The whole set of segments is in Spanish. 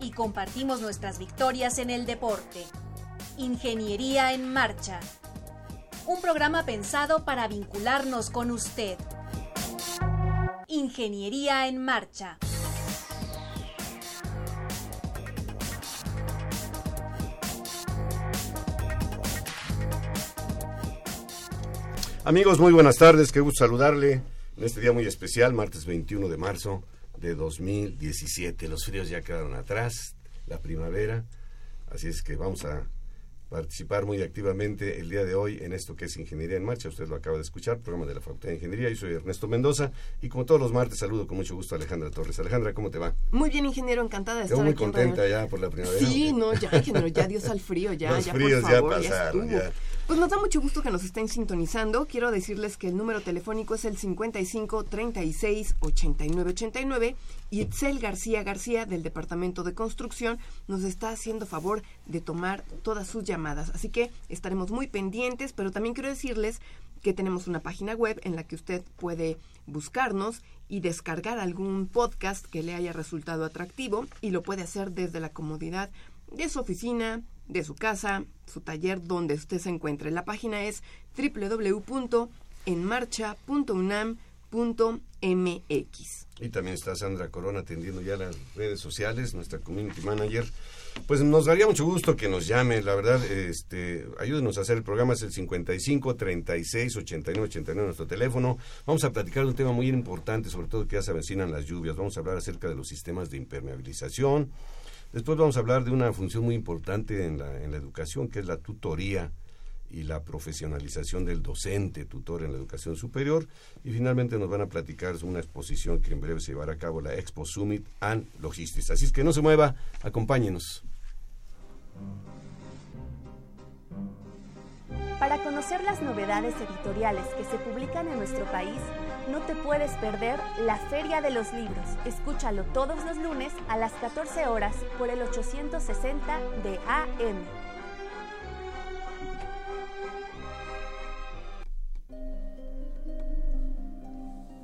Y compartimos nuestras victorias en el deporte. Ingeniería en Marcha. Un programa pensado para vincularnos con usted. Ingeniería en Marcha. Amigos, muy buenas tardes, qué gusto saludarle en este día muy especial, martes 21 de marzo de 2017. Los fríos ya quedaron atrás, la primavera, así es que vamos a participar muy activamente el día de hoy en esto que es Ingeniería en Marcha. Usted lo acaba de escuchar, programa de la Facultad de Ingeniería. Yo soy Ernesto Mendoza y como todos los martes saludo con mucho gusto a Alejandra Torres. Alejandra, ¿cómo te va? Muy bien, ingeniero, encantada de Estoy estar muy aquí contenta ya por la primavera. Sí, no, ya, ingeniero, ya Dios al frío, ya, Los ya, fríos por ya favor, ya, pasaron, ya. Pues nos da mucho gusto que nos estén sintonizando. Quiero decirles que el número telefónico es el 55 36 89 89 y Itzel García García del Departamento de Construcción nos está haciendo favor de tomar todas sus llamadas. Así que estaremos muy pendientes, pero también quiero decirles que tenemos una página web en la que usted puede buscarnos y descargar algún podcast que le haya resultado atractivo y lo puede hacer desde la comodidad de su oficina, de su casa, su taller, donde usted se encuentre. La página es www.enmarcha.unam.mx. Y también está Sandra Corona atendiendo ya las redes sociales, nuestra community manager. Pues nos daría mucho gusto que nos llame, la verdad, este, ayúdenos a hacer el programa, es el 55 36 89 89 nuestro teléfono. Vamos a platicar de un tema muy importante, sobre todo que ya se avecinan las lluvias. Vamos a hablar acerca de los sistemas de impermeabilización. Después vamos a hablar de una función muy importante en la educación, que es la tutoría y la profesionalización del docente, tutor en la educación superior. Y finalmente nos van a platicar una exposición que en breve se llevará a cabo, la Expo Summit and Logistics. Así es que no se mueva, acompáñenos. Para conocer las novedades editoriales que se publican en nuestro país, no te puedes perder la Feria de los Libros. Escúchalo todos los lunes a las 14 horas por el 860 de AM.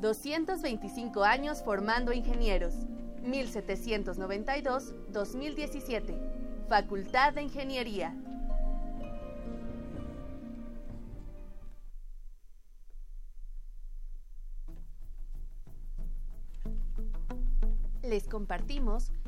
...225 años formando ingenieros... ...1792-2017... ...Facultad de Ingeniería... Les compartimos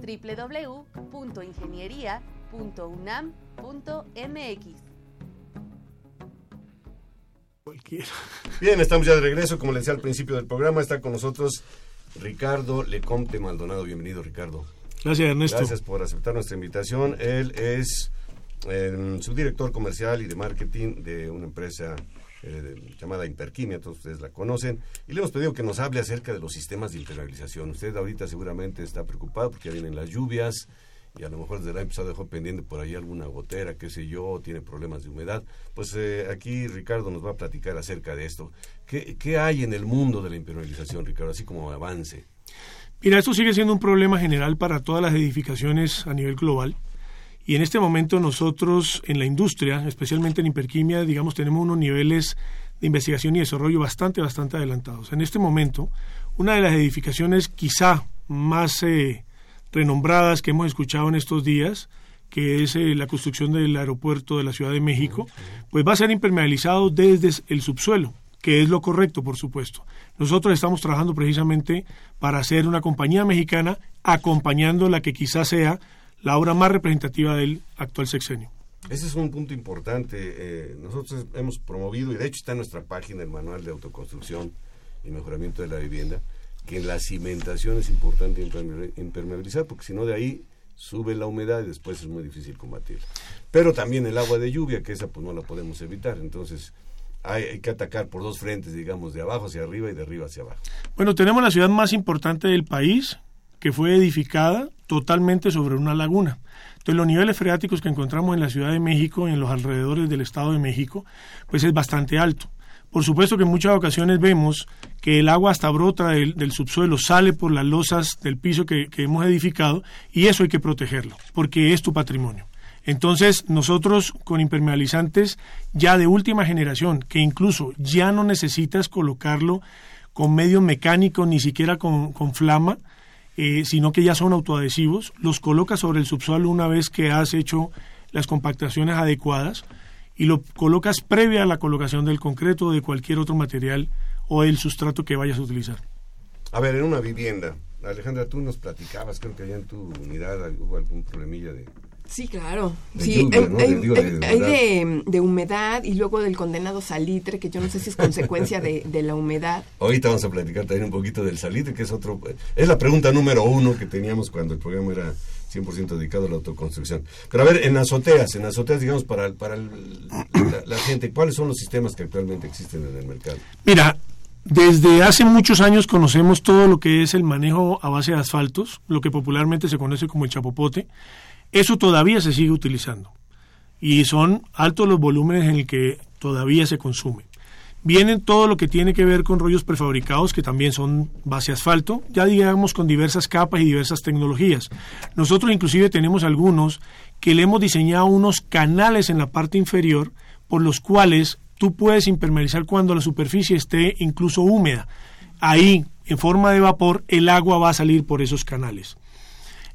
www.ingeniería.unam.mx Cualquiera. Bien, estamos ya de regreso. Como les decía al principio del programa, está con nosotros Ricardo Lecomte Maldonado. Bienvenido, Ricardo. Gracias, Ernesto. Gracias por aceptar nuestra invitación. Él es eh, subdirector comercial y de marketing de una empresa eh, llamada Imperquimia, todos ustedes la conocen, y le hemos pedido que nos hable acerca de los sistemas de impermeabilización. Usted ahorita seguramente está preocupado porque ya vienen las lluvias y a lo mejor desde el año dejó pendiente por ahí alguna gotera, qué sé yo, tiene problemas de humedad. Pues eh, aquí Ricardo nos va a platicar acerca de esto. ¿Qué, ¿Qué hay en el mundo de la impermeabilización, Ricardo, así como avance? Mira, esto sigue siendo un problema general para todas las edificaciones a nivel global. Y en este momento nosotros en la industria, especialmente en hiperquimia, digamos, tenemos unos niveles de investigación y desarrollo bastante, bastante adelantados. En este momento, una de las edificaciones quizá más eh, renombradas que hemos escuchado en estos días, que es eh, la construcción del aeropuerto de la Ciudad de México, pues va a ser impermeabilizado desde el subsuelo, que es lo correcto, por supuesto. Nosotros estamos trabajando precisamente para hacer una compañía mexicana acompañando la que quizás sea la obra más representativa del actual sexenio. Ese es un punto importante. Eh, nosotros hemos promovido, y de hecho está en nuestra página el manual de autoconstrucción y mejoramiento de la vivienda, que la cimentación es importante impermeabilizar, porque si no de ahí sube la humedad y después es muy difícil combatirla. Pero también el agua de lluvia, que esa pues no la podemos evitar. Entonces, hay, que atacar por dos frentes, digamos, de abajo hacia arriba y de arriba hacia abajo. Bueno, tenemos la ciudad más importante del país, que fue edificada totalmente sobre una laguna. Entonces, los niveles freáticos que encontramos en la Ciudad de México y en los alrededores del Estado de México, pues es bastante alto. Por supuesto que en muchas ocasiones vemos que el agua hasta brota del, subsuelo, sale por las losas del piso que hemos edificado y eso hay que protegerlo, porque es tu patrimonio. Entonces, nosotros con impermeabilizantes ya de última generación, que incluso ya no necesitas colocarlo con medio mecánico, ni siquiera con, flama, eh, sino que ya son autoadhesivos, los colocas sobre el subsuelo una vez que has hecho las compactaciones adecuadas y lo colocas previa a la colocación del concreto o de cualquier otro material o el sustrato que vayas a utilizar. A ver, en una vivienda, Alejandra, tú nos platicabas, creo que allá en tu unidad hubo algún problemilla de Sí, claro. sí, hay, de, humedad y luego del condenado salitre, que yo no sé si es consecuencia de, la humedad. Ahorita vamos a platicar también un poquito del salitre, que es otro... Es la pregunta número uno que teníamos cuando el programa era 100% dedicado a la autoconstrucción. Pero a ver, en azoteas, en azoteas, digamos, para, para la, gente, ¿cuáles son los sistemas que actualmente existen en el mercado? Mira, desde hace muchos años conocemos todo lo que es el manejo a base de asfaltos, lo que popularmente se conoce como el chapopote. Eso todavía se sigue utilizando y son altos los volúmenes en el que todavía se consume. Vienen todo lo que tiene que ver con rollos prefabricados que también son base asfalto, ya digamos con diversas capas y diversas tecnologías. Nosotros inclusive tenemos algunos que le hemos diseñado unos canales en la parte inferior por los cuales tú puedes impermeabilizar cuando la superficie esté incluso húmeda. Ahí, en forma de vapor, el agua va a salir por esos canales.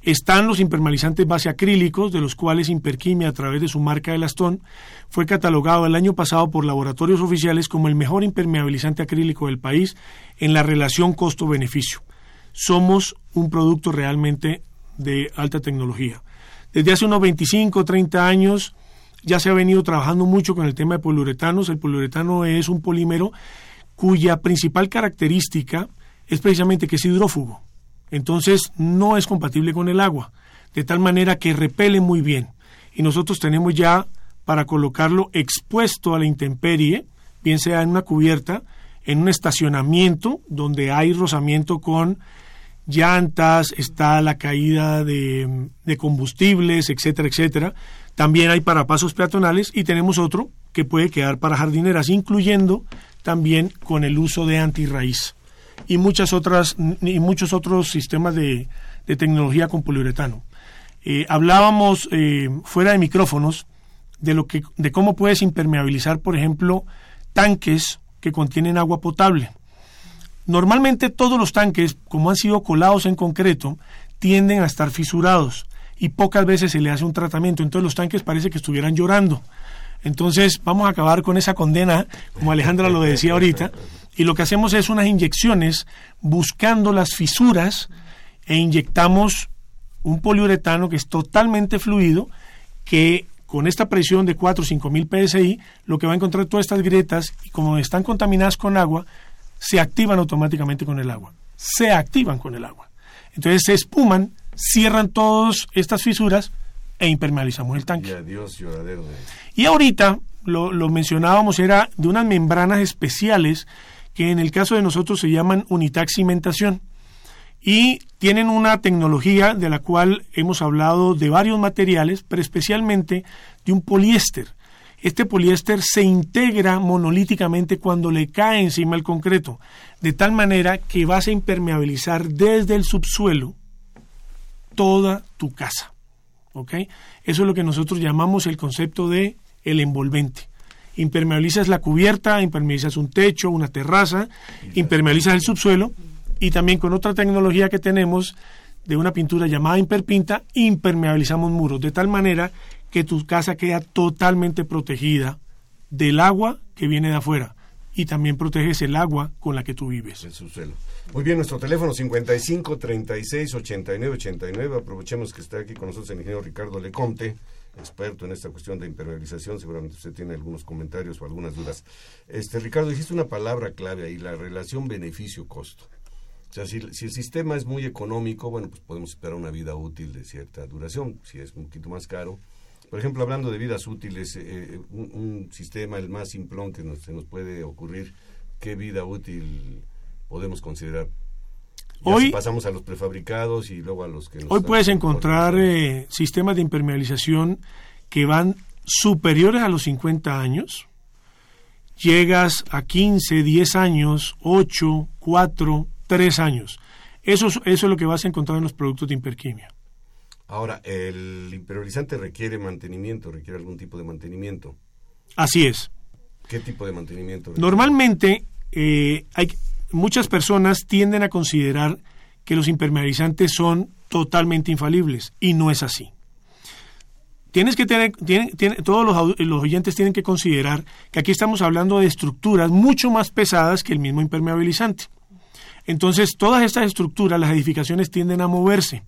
Están los impermeabilizantes base acrílicos, de los cuales Imperquimia, a través de su marca de Lastón, fue catalogado el año pasado por laboratorios oficiales como el mejor impermeabilizante acrílico del país en la relación costo-beneficio. Somos un producto realmente de alta tecnología. Desde hace unos 25 o 30 años ya se ha venido trabajando mucho con el tema de poliuretanos. El poliuretano es un polímero cuya principal característica es precisamente que es hidrófugo entonces no es compatible con el agua, de tal manera que repele muy bien. Y nosotros tenemos ya para colocarlo expuesto a la intemperie, bien sea en una cubierta, en un estacionamiento donde hay rozamiento con llantas, está la caída de, de, combustibles, etcétera, etcétera. También hay para pasos peatonales y tenemos otro que puede quedar para jardineras, incluyendo también con el uso de antirraíz y muchas otras y muchos otros sistemas de, tecnología con poliuretano. Eh, hablábamos eh, fuera de micrófonos de lo que de cómo puedes impermeabilizar, por ejemplo, tanques que contienen agua potable. Normalmente todos los tanques, como han sido colados en concreto, tienden a estar fisurados y pocas veces se le hace un tratamiento. Entonces los tanques parece que estuvieran llorando. Entonces vamos a acabar con esa condena, como Alejandra lo decía ahorita, y lo que hacemos es unas inyecciones buscando las fisuras e inyectamos un poliuretano que es totalmente fluido, que con esta presión de 4 o 5 mil psi, lo que va a encontrar todas estas grietas, y como están contaminadas con agua, se activan automáticamente con el agua. Se activan con el agua. Entonces se espuman, cierran todas estas fisuras e impermeabilizamos el tanque. Y adiós, lloradero. Y ahorita, lo, lo mencionábamos, era de unas membranas especiales que en el caso de nosotros se llaman Unitax Cimentación y tienen una tecnología de la cual hemos hablado de varios materiales, pero especialmente de un poliéster. Este poliéster se integra monolíticamente cuando le cae encima el concreto, de tal manera que vas a impermeabilizar desde el subsuelo toda tu casa. ¿ok? Eso es lo que nosotros llamamos el concepto de el envolvente impermeabilizas la cubierta, impermeabilizas un techo, una terraza, impermeabilizas el subsuelo y también con otra tecnología que tenemos de una pintura llamada imperpinta, impermeabilizamos muros, de tal manera que tu casa queda totalmente protegida del agua que viene de afuera y también proteges el agua con la que tú vives. El subsuelo. Muy bien, nuestro teléfono 55 36 89 89. Aprovechemos que está aquí con nosotros el ingeniero Ricardo Lecomte, experto en esta cuestión de impermeabilización. Seguramente usted tiene algunos comentarios o algunas dudas. Este Ricardo, dijiste una palabra clave ahí, la relación beneficio-costo. O sea, si, el sistema es muy económico, bueno, pues podemos esperar una vida útil de cierta duración. Si es un poquito más caro, por ejemplo, hablando de vidas útiles, eh, un, sistema, el más simplón que nos, se nos puede ocurrir, ¿qué vida útil podemos considerar? Hoy pasamos a los prefabricados y luego a los que... hoy puedes encontrar eh, sistemas de impermeabilización que van superiores a los 50 años. Llegas a 15, 10 años, 8, 4, 3 años. Eso, eso es lo que vas a encontrar en los productos de Imperquimia. Ahora, el impermeabilizante requiere mantenimiento, requiere algún tipo de mantenimiento. Así es. ¿Qué tipo de mantenimiento? Normalmente, eh, hay, muchas personas tienden a considerar que los impermeabilizantes son totalmente infalibles y no es así. Tienes que tener, todos los, los, oyentes tienen que considerar que aquí estamos hablando de estructuras mucho más pesadas que el mismo impermeabilizante. Entonces, todas estas estructuras, las edificaciones tienden a moverse.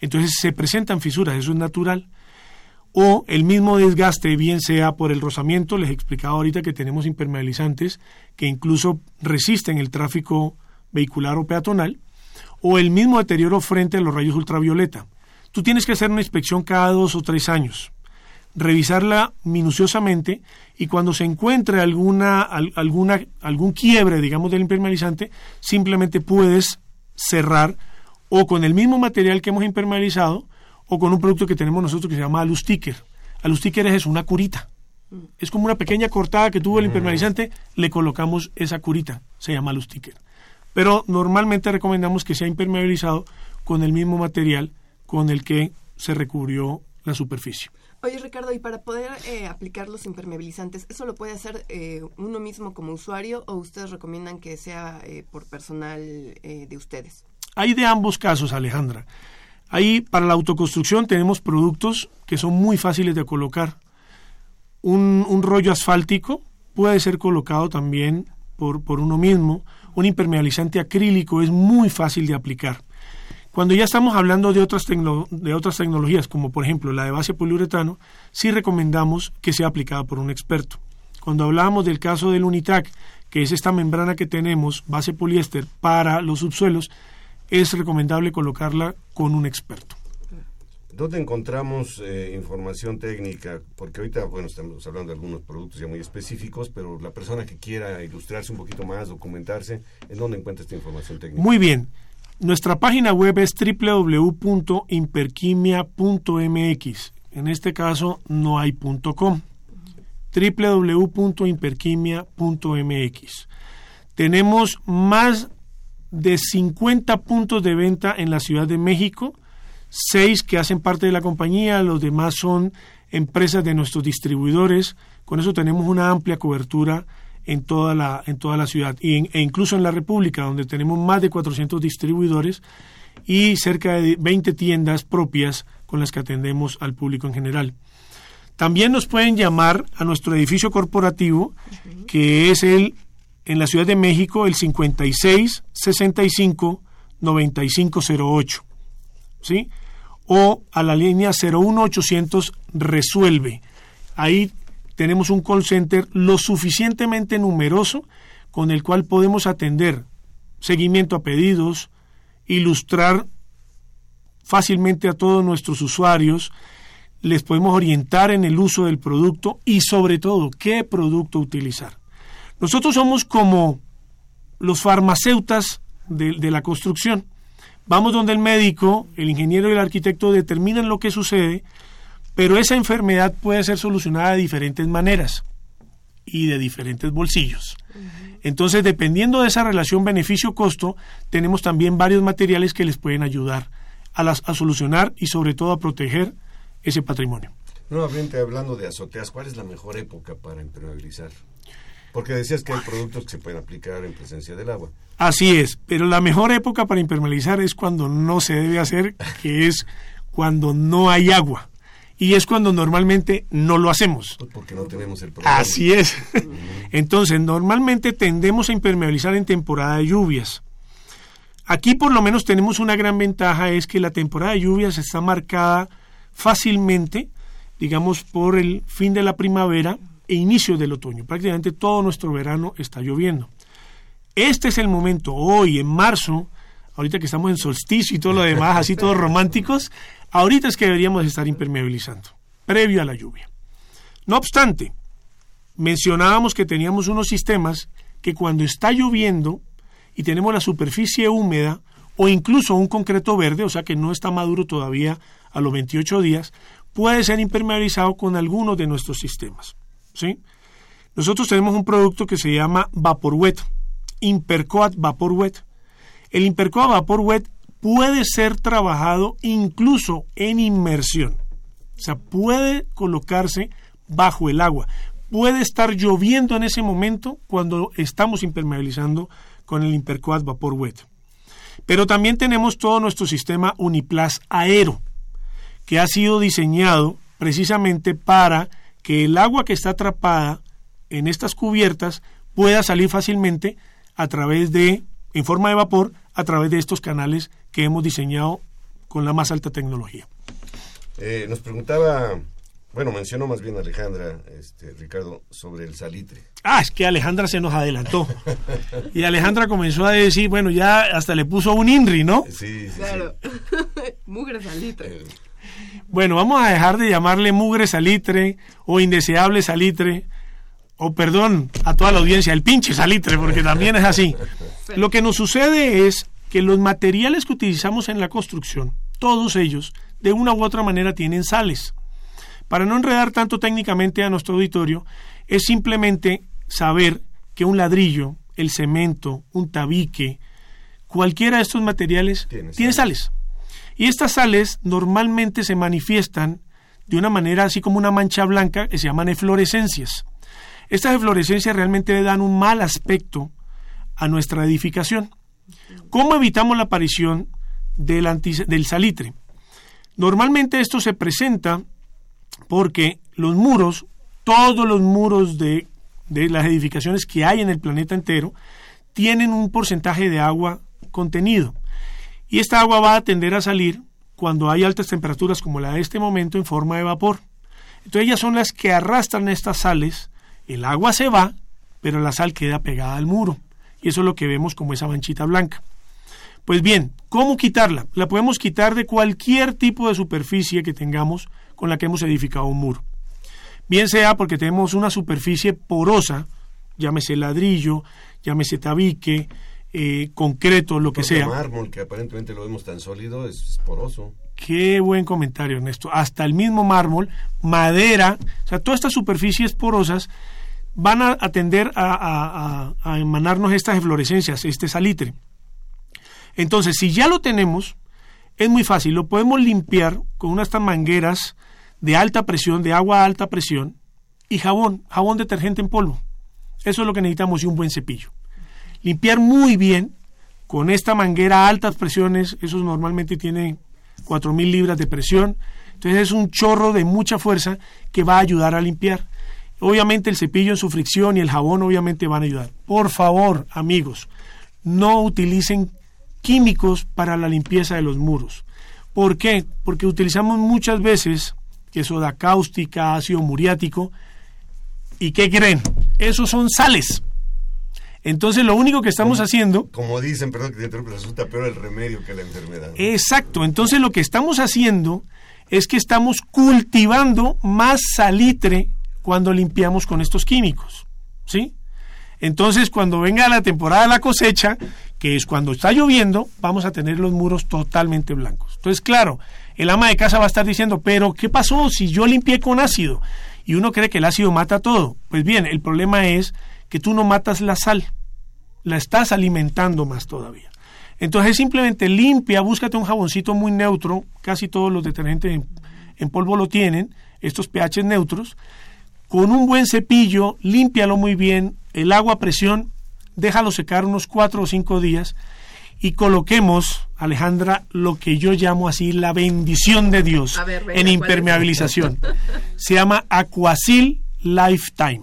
Entonces se presentan fisuras, eso es natural. O el mismo desgaste, bien sea por el rozamiento, les explicaba ahorita que tenemos impermeabilizantes que incluso resisten el tráfico vehicular o peatonal, o el mismo deterioro frente a los rayos ultravioleta. Tú tienes que hacer una inspección cada dos o tres años, revisarla minuciosamente y cuando se encuentre alguna, alguna, algún quiebre, digamos, del impermeabilizante, simplemente puedes cerrar o con el mismo material que hemos impermeabilizado o con un producto que tenemos nosotros que se llama alusticker. Alusticker es una curita. Es como una pequeña cortada que tuvo el impermeabilizante, le colocamos esa curita, se llama alusticker. Pero normalmente recomendamos que sea impermeabilizado con el mismo material con el que se recubrió la superficie. Oye Ricardo, y para poder eh, aplicar los impermeabilizantes, ¿eso lo puede hacer eh, uno mismo como usuario o ustedes recomiendan que sea eh, por personal de ustedes? Hay de ambos casos, Alejandra. Ahí para la autoconstrucción tenemos productos que son muy fáciles de colocar. Un, rollo asfáltico puede ser colocado también por, por uno mismo. Un impermeabilizante acrílico es muy fácil de aplicar. Cuando ya estamos hablando de otras, de otras tecnologías, como por ejemplo la de base poliuretano, sí recomendamos que sea aplicada por un experto. Cuando hablábamos del caso del Unitrack, que es esta membrana que tenemos, base poliéster, para los subsuelos, es recomendable colocarla con un experto. ¿Dónde encontramos eh, información técnica? Porque ahorita, bueno, estamos hablando de algunos productos ya muy específicos, pero la persona que quiera ilustrarse un poquito más, documentarse, ¿en dónde encuentra esta información técnica? Muy bien. Nuestra página web es www.imperquimia.mx. En este caso no hay .com. www.imperquimia.mx. Tenemos más de 50 puntos de venta en la Ciudad de México, seis que hacen parte de la compañía, los demás son empresas de nuestros distribuidores. Con eso tenemos una amplia cobertura en toda la, en toda la ciudad e incluso en la República, donde tenemos más de 400 distribuidores y cerca de 20 tiendas propias con las que atendemos al público en general. También nos pueden llamar a nuestro edificio corporativo, que es el en la Ciudad de México el 56 65 9508. ¿Sí? O a la línea 01800 resuelve. Ahí tenemos un call center lo suficientemente numeroso con el cual podemos atender seguimiento a pedidos, ilustrar fácilmente a todos nuestros usuarios, les podemos orientar en el uso del producto y sobre todo qué producto utilizar. Nosotros somos como los farmacéutas de, la construcción. Vamos donde el médico, el ingeniero y el arquitecto determinan lo que sucede, pero esa enfermedad puede ser solucionada de diferentes maneras y de diferentes bolsillos. Entonces, dependiendo de esa relación beneficio-costo, tenemos también varios materiales que les pueden ayudar a, las, a solucionar y sobre todo a proteger ese patrimonio. Nuevamente hablando de azoteas, ¿cuál es la mejor época para impermeabilizar? Porque decías que hay productos que se pueden aplicar en presencia del agua. Así es, pero la mejor época para impermeabilizar es cuando no se debe hacer, que es cuando no hay agua. y es cuando normalmente no lo hacemos. Pues porque no tenemos el problema. Así es. Entonces, normalmente tendemos a impermeabilizar en temporada de lluvias. Aquí por lo menos tenemos una gran ventaja, es que la temporada de lluvias está marcada fácilmente, digamos, por el fin de la primavera e inicio del otoño. Prácticamente todo nuestro verano está lloviendo. Este es el momento, hoy en marzo, ahorita que estamos en solsticio y todo lo demás, así todos románticos, ahorita es que deberíamos estar impermeabilizando, previo a la lluvia. No obstante, mencionábamos que teníamos unos sistemas que cuando está lloviendo y tenemos la superficie húmeda o incluso un concreto verde, o sea que no está maduro todavía a los 28 días, puede ser impermeabilizado con alguno de nuestros sistemas. ¿Sí? Nosotros tenemos un producto que se llama Vapor Wet, Impercoat Vapor Wet. El Impercoat Vapor Wet puede ser trabajado incluso en inmersión. O sea, puede colocarse bajo el agua. Puede estar lloviendo en ese momento cuando estamos impermeabilizando con el Impercoat Vapor Wet. Pero también tenemos todo nuestro sistema Uniplas Aero, que ha sido diseñado precisamente para que el agua que está atrapada en estas cubiertas pueda salir fácilmente a través de, en forma de vapor, a través de estos canales que hemos diseñado con la más alta tecnología. Eh, nos preguntaba, bueno, mencionó más bien Alejandra, este, Ricardo, sobre el salitre. Ah, es que Alejandra se nos adelantó. y Alejandra comenzó a decir, bueno, ya hasta le puso un INRI, ¿no? Sí, sí, Claro. Mugre salitre. Eh, Bueno, vamos a dejar de llamarle mugre salitre o indeseable salitre, o perdón a toda la audiencia, el pinche salitre, porque también es así. Lo que nos sucede es que los materiales que utilizamos en la construcción, todos ellos, de una u otra manera tienen sales. Para no enredar tanto técnicamente a nuestro auditorio, es simplemente saber que un ladrillo, el cemento, un tabique, cualquiera de estos materiales Tiene tiene sales. Y estas sales normalmente se manifiestan de una manera así como una mancha blanca que se llaman eflorescencias. Estas eflorescencias realmente le dan un mal aspecto a nuestra edificación. ¿Cómo evitamos la aparición del, salitre? Normalmente esto se presenta porque los muros, todos los muros de las edificaciones que hay en el planeta entero, tienen un porcentaje de agua contenido. Y esta agua va a tender a salir cuando hay altas temperaturas como la de este momento en forma de vapor. Entonces ellas son las que arrastran estas sales, el agua se va, pero la sal queda pegada al muro. Y eso es lo que vemos como esa manchita blanca. Pues bien, ¿cómo quitarla? La podemos quitar de cualquier tipo de superficie que tengamos con la que hemos edificado un muro. Bien sea porque tenemos una superficie porosa, llámese ladrillo, llámese tabique, eh, concreto, lo que sea. mármol, que aparentemente lo vemos tan sólido, es poroso. Qué buen comentario, Ernesto. Hasta el mismo mármol, madera, o sea, todas estas superficies porosas van a, a tender a, a- emanarnos estas eflorescencias, este salitre. Entonces, si ya lo tenemos, es muy fácil. Lo podemos limpiar con unas mangueras de alta presión, de agua a alta presión, y jabón, jabón detergente en polvo. Eso es lo que necesitamos y un buen cepillo. Limpiar muy bien con esta manguera a altas presiones, eso normalmente tiene 4.000 libras de presión, entonces es un chorro de mucha fuerza que va a ayudar a limpiar. Obviamente el cepillo en su fricción y el jabón obviamente van a ayudar. Por favor, amigos, no utilicen químicos para la limpieza de los muros. ¿Por qué? Porque utilizamos muchas veces que soda cáustica, ácido muriático, ¿y qué creen? Esos son sales. Entonces lo único que estamos haciendo Como dicen, perdón que te resulta peor el remedio que la enfermedad. Exacto, entonces lo que estamos haciendo es que estamos cultivando más salitre cuando limpiamos con estos químicos, ¿sí? Entonces, cuando venga la temporada de la cosecha, que es cuando está lloviendo, vamos a tener los muros totalmente blancos. Entonces, claro, el ama de casa va a estar diciendo, pero ¿qué pasó si yo limpié con ácido? Y uno cree que el ácido mata todo. Pues bien, el problema es que tú no matas la sal, la estás alimentando más todavía. Entonces simplemente limpia, búscate un jaboncito muy neutro, casi todos los detergentes en, en polvo lo tienen, estos pH neutros, con un buen cepillo, límpialo muy bien, el agua a presión, déjalo secar unos cuatro o cinco días y coloquemos, Alejandra, lo que yo llamo así la bendición de Dios A ver, venga, en impermeabilización. Se llama Aquasil Lifetime.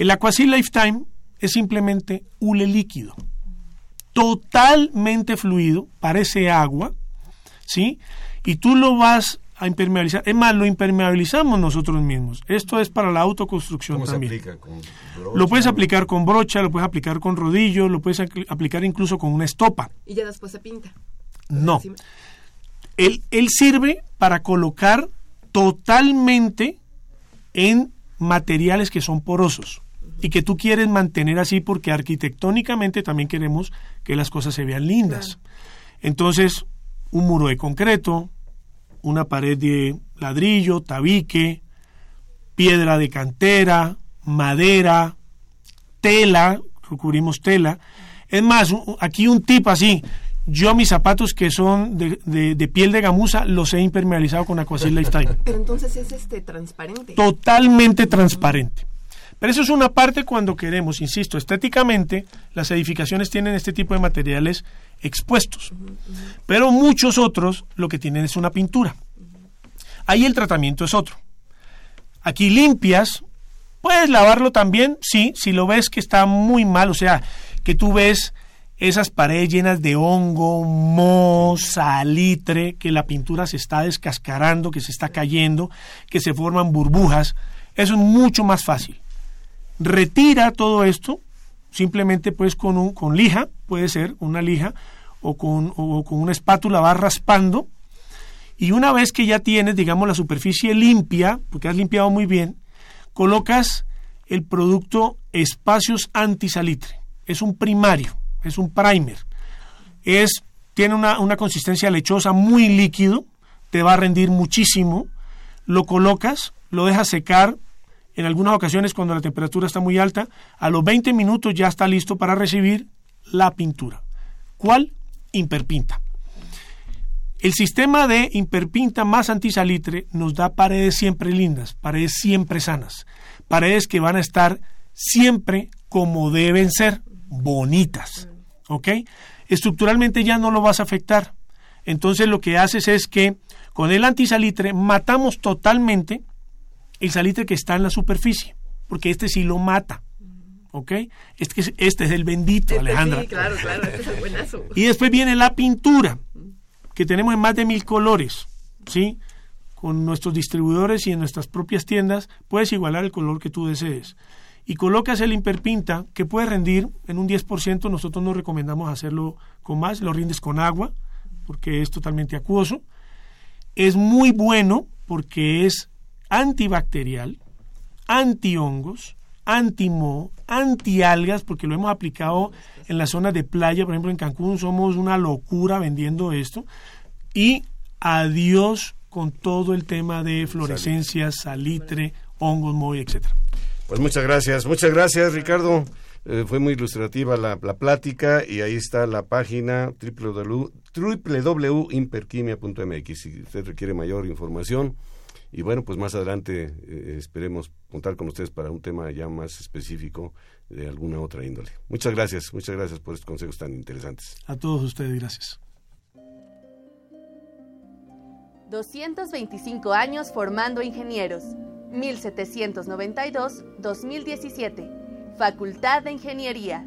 El Aquasil Lifetime es simplemente hule líquido, totalmente fluido, parece agua, ¿sí? Y tú lo vas a impermeabilizar. Es más, lo impermeabilizamos nosotros mismos. Esto es para la autoconstrucción ¿Cómo se también. aplica? ¿Con Lo puedes aplicar con brocha, lo puedes aplicar con rodillo, lo puedes aplicar incluso con una estopa. Y ya después se pinta. No. Él, él sirve para colocar totalmente en materiales que son porosos y que tú quieres mantener así porque arquitectónicamente también queremos que las cosas se vean lindas. Entonces, un muro de concreto, una pared de ladrillo, tabique, piedra de cantera, madera, tela, recubrimos tela. Es más, aquí un tip así. Yo mis zapatos que son de, de- de piel de gamuza los he impermeabilizado con Aquasil Lifetime. Pero entonces es este transparente. Totalmente transparente. Pero eso es una parte cuando queremos, insisto, estéticamente, las edificaciones tienen este tipo de materiales expuestos. Pero muchos otros lo que tienen es una pintura. Ahí el tratamiento es otro. Aquí limpias, puedes lavarlo también, sí, si lo ves que está muy mal, o sea, que tú ves esas paredes llenas de hongo, moho, salitre, que la pintura se está descascarando, que se está cayendo, que se forman burbujas, eso es mucho más fácil. Retira todo esto, simplemente pues con, un, con lija, puede ser una lija, o con, o con una espátula vas raspando, y una vez que ya tienes, digamos, la superficie limpia, porque has limpiado muy bien, colocas el producto espacios antisalitre. Es un primario, es un primer. Es, tiene una, una consistencia lechosa muy líquido, te va a rendir muchísimo. Lo colocas, lo dejas secar. En algunas ocasiones, cuando la temperatura está muy alta, a los 20 minutos ya está listo para recibir la pintura. ¿Cuál? Imperpinta. El sistema de imperpinta más antisalitre nos da paredes siempre lindas, paredes siempre sanas, paredes que van a estar siempre como deben ser, bonitas. ¿Ok? Estructuralmente ya no lo vas a afectar. Entonces lo que haces es que con el antisalitre matamos totalmente el salitre que está en la superficie, porque este sí lo mata. ¿Ok? Este, es- este es el bendito, Este Alejandra. Sí, claro, claro, este es el buenazo. Y después viene la pintura, que tenemos en más de mil colores, ¿sí? Con nuestros distribuidores y en nuestras propias tiendas puedes igualar el color que tú desees. Y colocas el imperpinta, que puede rendir en un 10%, nosotros no recomendamos hacerlo con más, lo rindes con agua, porque es totalmente acuoso. Es muy bueno porque es antibacterial, antihongos, antimoho, antialgas, porque lo hemos aplicado en las zonas de playa, por ejemplo en Cancún somos una locura vendiendo esto, y adiós con todo el tema de florescencias, salitre, hongos, moho, etcétera. Pues muchas gracias, muchas gracias Ricardo. Eh, fue muy ilustrativa la, la plática y ahí está la página www www.imperquimia.mx si usted requiere mayor información. Y bueno, pues más adelante eh, esperemos contar con ustedes para un tema ya más específico de alguna otra índole. Muchas gracias, muchas gracias por estos consejos tan interesantes. A todos ustedes, gracias. 225 años formando ingenieros. 1792-2017. Facultad de Ingeniería.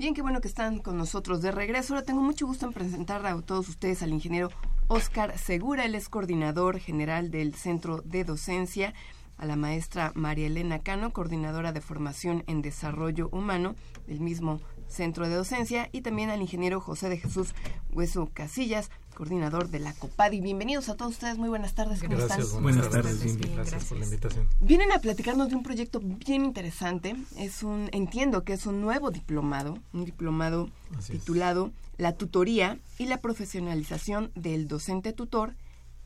Bien, qué bueno que están con nosotros de regreso. Ahora tengo mucho gusto en presentar a todos ustedes al ingeniero Oscar Segura. Él es coordinador general del Centro de Docencia a la maestra María Elena Cano, coordinadora de formación en desarrollo humano del mismo Centro de Docencia, y también al ingeniero José de Jesús Hueso Casillas, coordinador de la COPADI. Bienvenidos a todos ustedes, muy buenas tardes, ¿cómo están? Buenas, tardes, gracias, por la invitación. Vienen a platicarnos de un proyecto bien interesante, es un, entiendo que es un nuevo diplomado, un diplomado titulado La tutoría y la profesionalización del docente tutor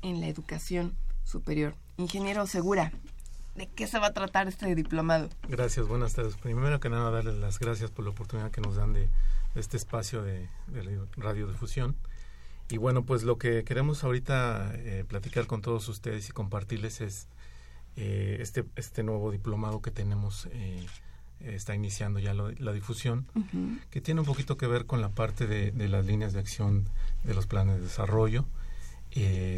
en la educación superior. Ingeniero Segura, ¿De qué se va a tratar este diplomado? Gracias, buenas tardes. Primero que nada, darles las gracias por la oportunidad que nos dan de, este espacio de, radiodifusión. Y bueno, pues lo que queremos ahorita eh, platicar con todos ustedes y compartirles es eh, este, este nuevo diplomado que tenemos, eh, está iniciando ya la difusión, que tiene un poquito que ver con la parte de, de las líneas de acción de los planes de desarrollo,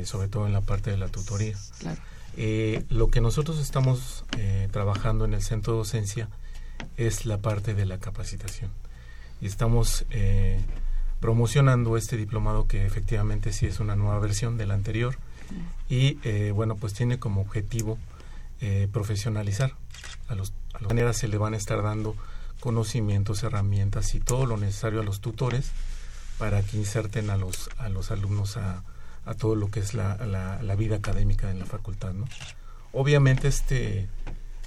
sobre todo en la parte de la tutoría. Claro. Eh, lo que nosotros estamos eh, trabajando en el centro de docencia es la parte de la capacitación. Y estamos eh, promocionando este diplomado que efectivamente sí es una nueva versión del anterior y bueno pues tiene como objetivo profesionalizar a los a las maneras se le van a estar dando conocimientos herramientas y todo lo necesario a los tutores para que inserten a los a los alumnos a, a todo lo que es la, la, vida académica en la facultad. ¿no? Obviamente este,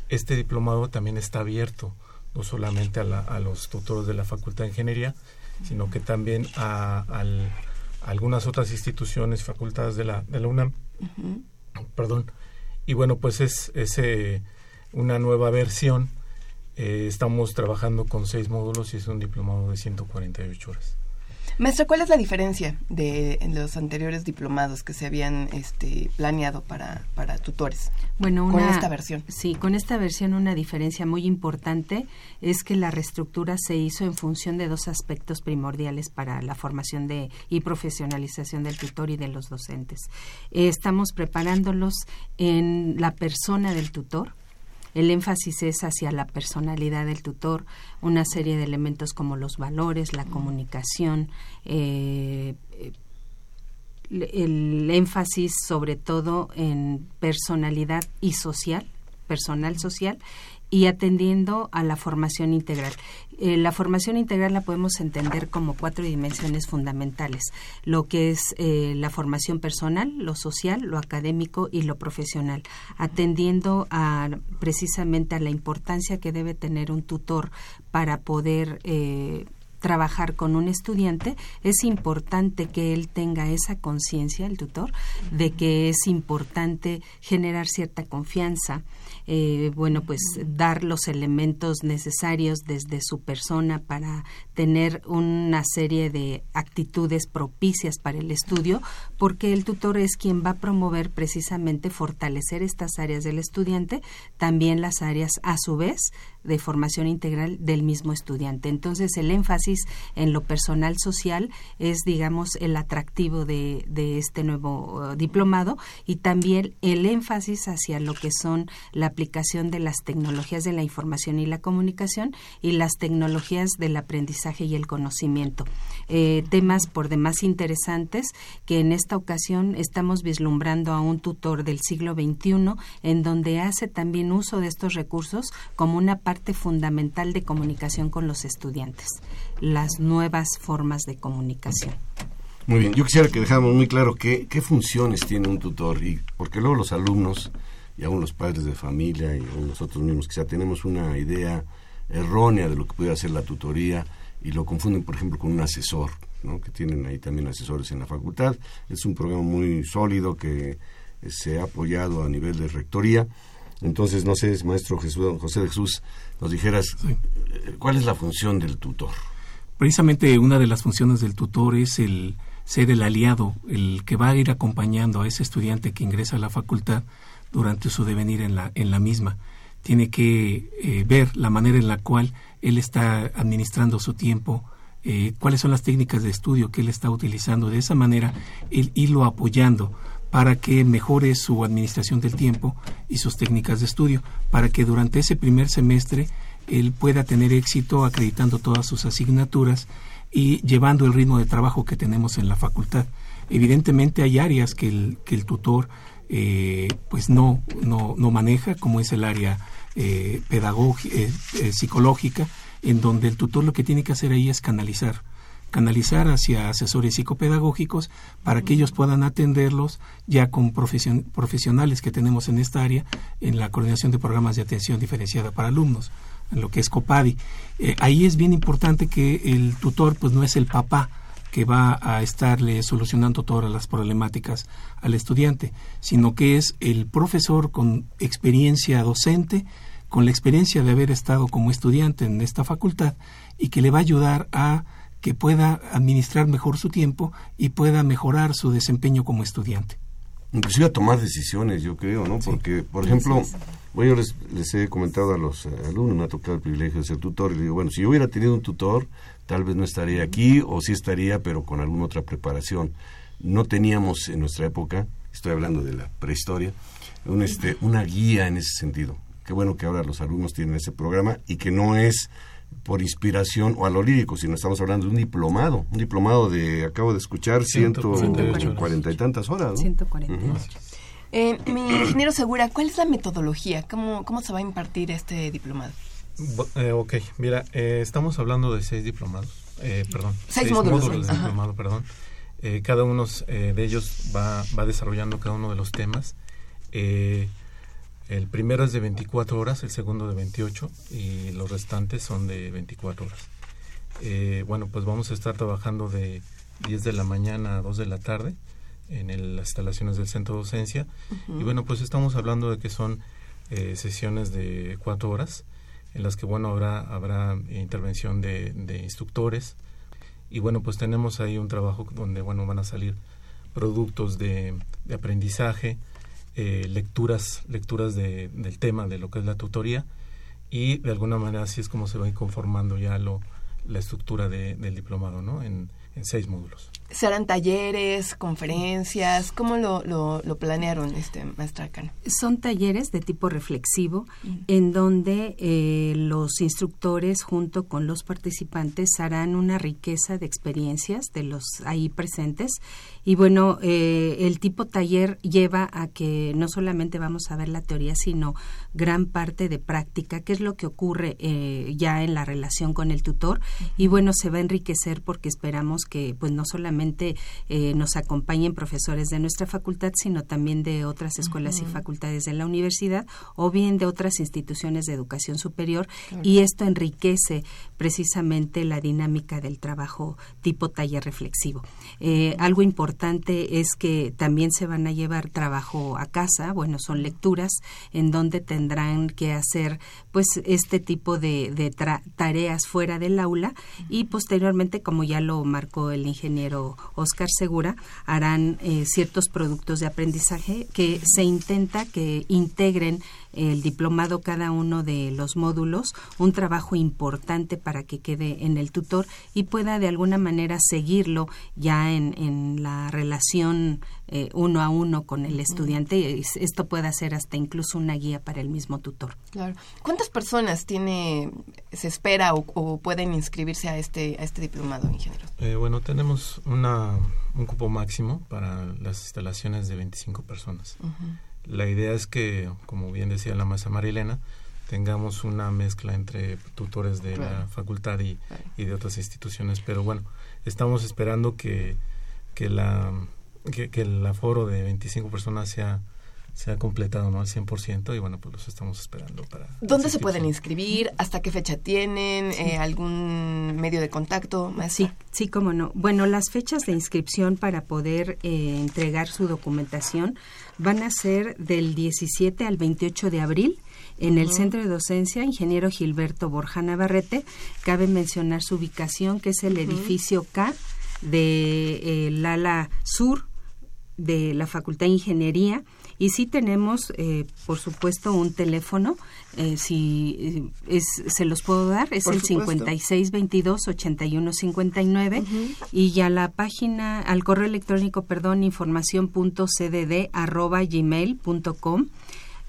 este diplomado también está abierto no solamente a, a los tutores de la Facultad de Ingeniería, sino que también a, algunas otras instituciones, facultades de la, de la UNAM. Perdón. Y bueno, pues es, es eh, una nueva versión. Eh, estamos trabajando con seis módulos y es un diplomado de 148 horas. Maestra, ¿cuál es la diferencia de los anteriores diplomados que se habían este, planeado para, para tutores? Bueno, con esta versión. Sí, con esta versión una diferencia muy importante es que la reestructura se hizo en función de dos aspectos primordiales para la formación de y profesionalización del tutor y de los docentes. Eh, estamos preparándolos en la persona del tutor, el énfasis es hacia la personalidad del tutor, una serie de elementos como los valores, la comunicación, eh, el énfasis sobre todo en personalidad y social, personal social, y atendiendo a la formación integral. Eh, la formación integral la podemos entender como cuatro dimensiones fundamentales, lo que es eh, la formación personal, lo social, lo académico y lo profesional, atendiendo a precisamente a la importancia que debe tener un tutor para poder eh, trabajar con un estudiante, es importante que él tenga esa conciencia, el tutor, de que es importante generar cierta confianza, eh, bueno, pues dar los elementos necesarios desde su persona para tener una serie de actitudes propicias para el estudio, porque el tutor es quien va a promover precisamente fortalecer estas áreas del estudiante, también las áreas a su vez de formación integral del mismo estudiante. Entonces, el énfasis en lo personal social es, digamos, el atractivo de, este nuevo uh, diplomado y también el énfasis hacia lo que son la aplicación de las tecnologías de la información y la comunicación y las tecnologías del aprendizaje y el conocimiento. Eh, temas por demás interesantes que en esta ocasión estamos vislumbrando a un tutor del siglo XXI en donde hace también uso de estos recursos como una parte fundamental de comunicación con los estudiantes, las nuevas formas de comunicación. Muy bien, yo quisiera que dejáramos muy claro qué, qué funciones tiene un tutor y porque luego los alumnos y aún los padres de familia y nosotros mismos quizá tenemos una idea errónea de lo que puede hacer la tutoría y lo confunden, por ejemplo, con un asesor, ¿no? que tienen ahí también asesores en la facultad. Es un programa muy sólido que se ha apoyado a nivel de rectoría. Entonces, no sé, maestro Jesús, José de Jesús, nos dijeras ¿cuál es la función del tutor? Precisamente una de las funciones del tutor es el ser el aliado, el que va a ir acompañando a ese estudiante que ingresa a la facultad durante su devenir en la, en la misma. Tiene que eh, ver la manera en la cual él está administrando su tiempo, eh, cuáles son las técnicas de estudio que él está utilizando. De esa manera, el irlo apoyando para que mejore su administración del tiempo y sus técnicas de estudio, para que durante ese primer semestre él pueda tener éxito acreditando todas sus asignaturas y llevando el ritmo de trabajo que tenemos en la facultad. Evidentemente hay áreas que el, que el tutor eh, pues no, no, no, maneja, como es el área eh, pedagógica, eh, psicológica, en donde el tutor lo que tiene que hacer ahí es canalizar canalizar hacia asesores psicopedagógicos para que ellos puedan atenderlos ya con profesionales que tenemos en esta área en la coordinación de programas de atención diferenciada para alumnos, en lo que es COPADI. Eh, ahí es bien importante que el tutor pues no es el papá que va a estarle solucionando todas las problemáticas al estudiante, sino que es el profesor con experiencia docente, con la experiencia de haber estado como estudiante en esta facultad y que le va a ayudar a que pueda administrar mejor su tiempo y pueda mejorar su desempeño como estudiante. Inclusive a tomar decisiones, yo creo, ¿no? Porque, por ejemplo, bueno, yo les, he comentado a los eh, alumnos, me ha tocado el privilegio de ser tutor, y les digo, bueno, si yo hubiera tenido un tutor, tal vez no estaría aquí, o sí estaría, pero con alguna otra preparación. No teníamos en nuestra época, estoy hablando de la prehistoria, un, este, una guía en ese sentido. Qué bueno que ahora los alumnos tienen ese programa y que no es por inspiración o a lo lírico, sino estamos hablando de un diplomado, un diplomado de, acabo de escuchar, ciento cuarenta y tantas horas. ¿no? 140. Eh, mi ingeniero Segura, ¿cuál es la metodología? ¿Cómo, cómo se va a impartir este diplomado? Eh, ok, mira, eh, estamos hablando de seis diplomados, eh, perdón. Seis, módulos, de diplomado, perdón. cada uno de ellos va, va desarrollando cada uno de los temas. Eh, el primero es de 24 horas, el segundo de 28 y los restantes son de 24 horas. Eh, bueno, pues vamos a estar trabajando de 10 de la mañana a 2 de la tarde en las instalaciones del centro de docencia. Y bueno, pues estamos hablando de que son eh, sesiones de 4 horas en las que, bueno, habrá, habrá intervención de, de instructores. Y bueno, pues tenemos ahí un trabajo donde, bueno, van a salir productos de, de aprendizaje, eh, lecturas, lecturas de, del tema de lo que es la tutoría y de alguna manera así es como se va conformando ya lo, la estructura del diplomado, ¿no? En, en seis módulos. ¿Serán talleres, conferencias? ¿Cómo lo, lo, planearon, este, maestra Cano? Son talleres de tipo reflexivo, en donde eh, los instructores junto con los participantes harán una riqueza de experiencias de los ahí presentes. Y bueno, eh, el tipo taller lleva a que no solamente vamos a ver la teoría, sino gran parte de práctica, que es lo que ocurre eh, ya en la relación con el tutor. Y bueno, se va a enriquecer porque esperamos que pues no solamente eh, nos acompañen profesores de nuestra facultad, sino también de otras escuelas y facultades de la universidad o bien de otras instituciones de educación superior. Y esto enriquece precisamente la dinámica del trabajo tipo taller reflexivo. Eh, algo importante es que también se van a llevar trabajo a casa, bueno, son lecturas en donde tendrán que hacer pues este tipo de, de tareas fuera del aula y posteriormente, como ya lo marcó el ingeniero Oscar Segura, harán eh, ciertos productos de aprendizaje que se intenta que integren el diplomado cada uno de los módulos, un trabajo importante para que quede en el tutor y pueda de alguna manera seguirlo ya en, en la relación eh, uno a uno con el estudiante. Esto puede ser hasta incluso una guía para el mismo tutor. Claro. ¿Cuántas personas tiene, se espera o, pueden inscribirse a este, a este diplomado, ingeniero? Eh, bueno, tenemos una, un cupo máximo para las instalaciones de 25 personas. La idea es que, como bien decía la maestra Marilena, tengamos una mezcla entre tutores de la facultad y, y, de otras instituciones. Pero bueno, estamos esperando que, que, la, que, el aforo de 25 personas sea se ha completado ¿no? al 100% y bueno, pues los estamos esperando para... ¿Dónde se pueden inscribir? ¿Hasta qué fecha tienen? Eh, ¿Algún medio de contacto? Sí, sí, cómo no. Bueno, las fechas de inscripción para poder eh, entregar su documentación van a ser del 17 al 28 de abril en el Centro de Docencia Ingeniero Gilberto Borja Navarrete. Cabe mencionar su ubicación, que es el edificio K de eh, ala Sur de la Facultad de Ingeniería y sí tenemos, eh, por supuesto, un teléfono, eh, si eh, es, se los puedo dar, es el 5622-8159 y ya la página, al correo electrónico, perdón, información.cdd arroba gmail.com.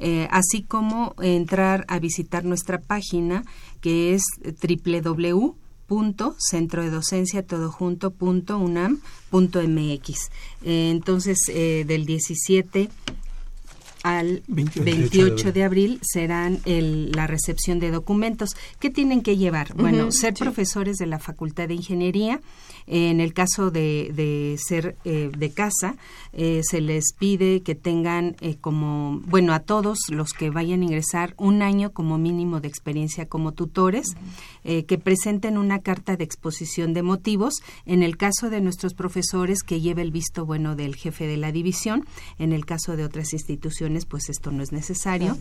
Eh, así como entrar a visitar nuestra página que es www punto centro de docencia todo junto punto unam punto mx eh, entonces eh, del 17 al 28, de abril serán el, la recepción de documentos. ¿Qué tienen que llevar? Bueno, ser profesores de la Facultad de Ingeniería. En el caso de, de ser eh, de casa, eh, se les pide que tengan eh, como, bueno, a todos los que vayan a ingresar un año como mínimo de experiencia como tutores, que presenten una carta de exposición de motivos. En el caso de nuestros profesores, que lleve el visto bueno del jefe de la división. En el caso de otras instituciones, pues esto no es necesario.